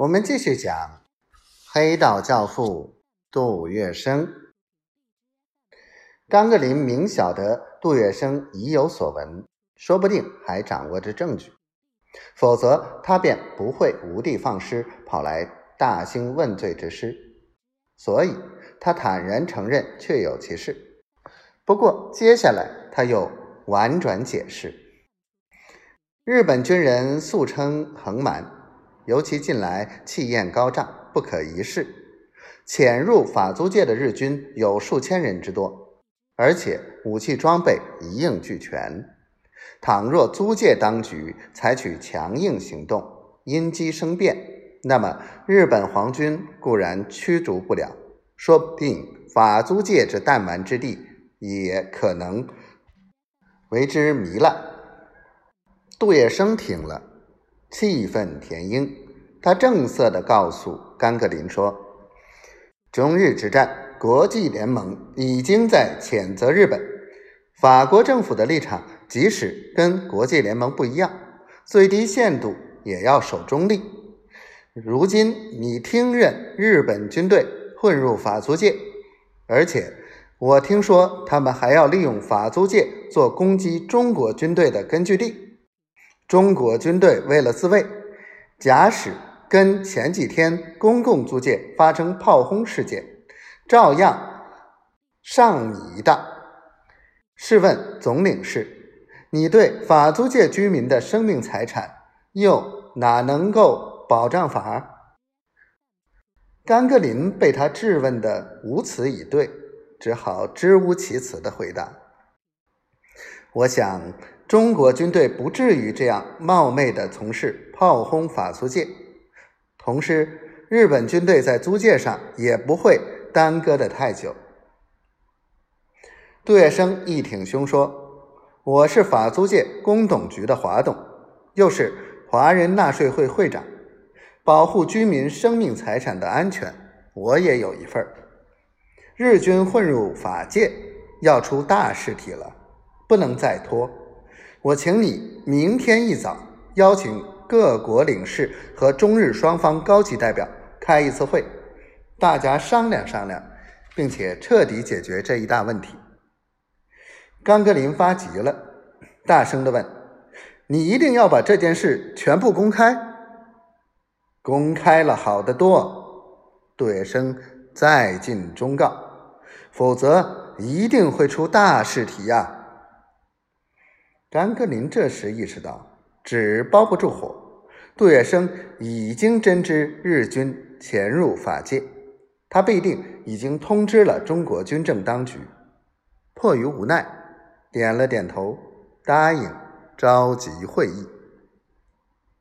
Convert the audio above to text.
我们继续讲黑道教父杜月笙。甘格林明晓得杜月笙已有所闻，说不定还掌握着证据，否则他便不会无的放矢，跑来大兴问罪之师。所以，他坦然承认确有其事。不过，接下来他又婉转解释：日本军人素称横蛮。尤其近来气焰高涨，不可一世。潜入法租界的日军有数千人之多，而且武器装备一应俱全。倘若租界当局采取强硬行动，因机生变，那么日本皇军固然驱逐不了，说不定法租界这弹丸之地也可能为之糜烂。杜月笙听了。气愤填膺，他正色地告诉甘格林说：“中日之战，国际联盟已经在谴责日本。法国政府的立场，即使跟国际联盟不一样，最低限度也要守中立。如今你听任日本军队混入法租界，而且我听说他们还要利用法租界做攻击中国军队的根据地。”中国军队为了自卫，假使跟前几天公共租界发生炮轰事件，照样上你一当。试问总领事，你对法租界居民的生命财产又哪能够保障法？甘格林被他质问的无词以对，只好支吾其词的回答：“我想。”中国军队不至于这样冒昧地从事炮轰法租界，同时，日本军队在租界上也不会耽搁的太久。杜月笙一挺胸说：“我是法租界工董局的华董，又是华人纳税会会长，保护居民生命财产的安全，我也有一份日军混入法界，要出大事体了，不能再拖。”我请你明天一早邀请各国领事和中日双方高级代表开一次会，大家商量商量，并且彻底解决这一大问题。甘格林发急了，大声的问：“你一定要把这件事全部公开？公开了好得多。”杜月笙再进忠告：“否则一定会出大事体呀。”甘格林这时意识到，纸包不住火。杜月笙已经真知日军潜入法界，他必定已经通知了中国军政当局。迫于无奈，点了点头，答应召集会议。